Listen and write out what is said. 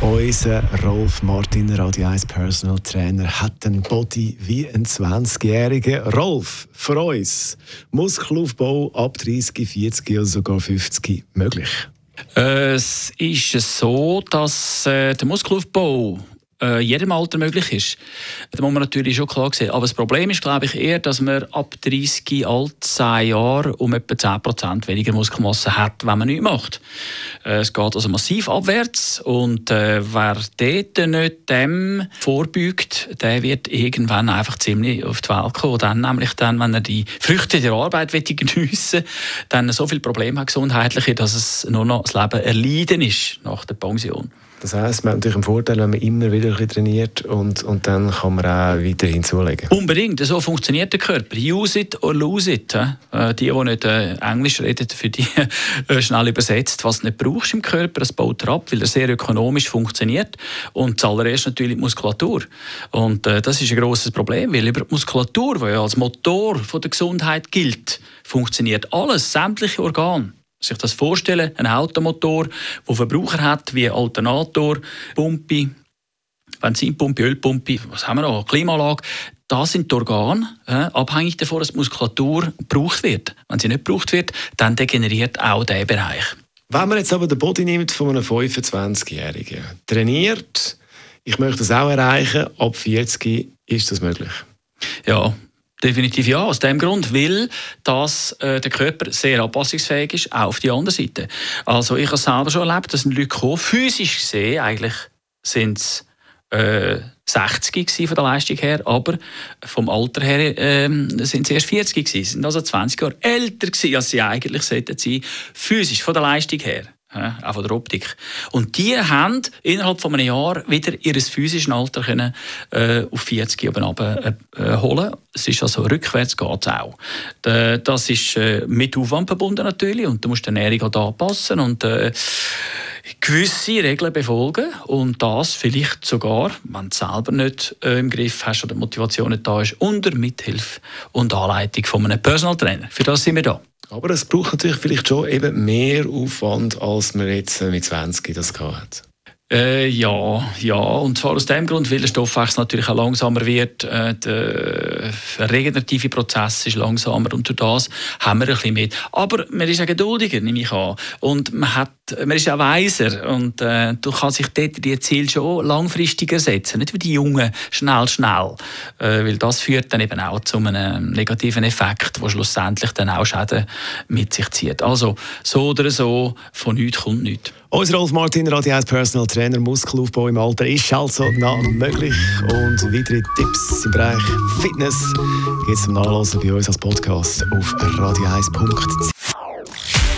Unser Rolf Martin, Radio 1 Personal Trainer, hat einen Body wie ein 20-Jähriger. Rolf, für uns, Muskelaufbau ab 30, 40 oder sogar 50 möglich? Es ist so, dass äh, der Muskelaufbau äh, jedem Alter möglich ist. Das muss man natürlich schon klar sehen. Aber das Problem ist, glaube ich, eher, dass man ab 30, alt 10 Jahren um etwa 10% weniger Muskelmasse hat, wenn man nichts macht. Äh, es geht also massiv abwärts und äh, wer dort nicht dem vorbeugt, der wird irgendwann einfach ziemlich auf die Welt kommen. Dann nämlich dann, wenn er die Früchte der Arbeit geniessen dann so viele Probleme hat gesundheitliche, dass es nur noch das Leben erleiden ist nach der Pension. Das heisst, man hat natürlich einen Vorteil, wenn man immer wieder ein trainiert und, und dann kann man auch weiterhin zulegen. Unbedingt, so funktioniert der Körper. Use it or lose it. Äh, die, die nicht äh, Englisch reden, für die äh, schnell übersetzt. Was du nicht brauchst im Körper, das baut er ab, weil er sehr ökonomisch funktioniert. Und zuallererst natürlich die Muskulatur. Und das ist ein grosses Problem, weil über die Muskulatur, die ja als Motor der Gesundheit gilt, funktioniert alles, sämtliche Organe sich das vorstellen, ein Automotor, der Verbraucher hat wie Alternator, Pumpe, Benzinpumpe, Ölpumpe, was haben wir noch, Klimaanlage. Das sind die Organe, äh, abhängig davon, dass die Muskulatur gebraucht wird. Wenn sie nicht gebraucht wird, dann degeneriert auch dieser Bereich. Wenn man jetzt aber den Body nimmt von einem 25-Jährigen, trainiert, ich möchte das auch erreichen, ab 40 ist das möglich? Ja, Definitiv ja, aus dem Grund, weil dass, äh, der Körper sehr anpassungsfähig ist, auch auf die andere Seite. Also ich habe selber schon erlebt, dass Leute kommen, physisch gesehen, eigentlich sind es äh, 60 von der Leistung her, aber vom Alter her äh, sind sie erst 40 gewesen, sind also 20 Jahre älter gewesen, als sie eigentlich sollten sein, physisch von der Leistung her auch von der Optik. Und die haben innerhalb von einem Jahr wieder ihr physisches Alter können, äh, auf 40 oben runter, äh, holen. Es ist also rückwärts geht es auch. das ist äh, mit Aufwand verbunden natürlich und du musst die Ernährung auch anpassen und äh, gewisse Regeln befolgen und das vielleicht sogar, wenn du selber nicht äh, im Griff hast oder die Motivation nicht da ist, unter Mithilfe und Anleitung von einem Personal Trainer. Für das sind wir da. Aber es braucht natürlich vielleicht schon eben mehr Aufwand, als man jetzt mit 20 das hat. Äh, ja, ja, und zwar aus dem Grund, weil der Stoffwechsel natürlich auch langsamer wird, äh, der regenerative Prozess ist langsamer und durch das haben wir ein bisschen mehr. Aber man ist auch geduldiger, nehme ich an. Und man, hat, man ist auch weiser und äh, du kannst sich dort die Ziele schon langfristiger setzen, nicht wie die Jungen schnell, schnell. Äh, weil das führt dann eben auch zu einem negativen Effekt, der schlussendlich dann auch Schäden mit sich zieht. Also so oder so, von nichts kommt nichts. Unser Rolf Martin, Radio 1 Personal Trainer, Muskelaufbau im Alter ist also noch möglich. Und weitere Tipps im Bereich Fitness gibt es zum Nachlesen bei uns als Podcast auf radio1.ch.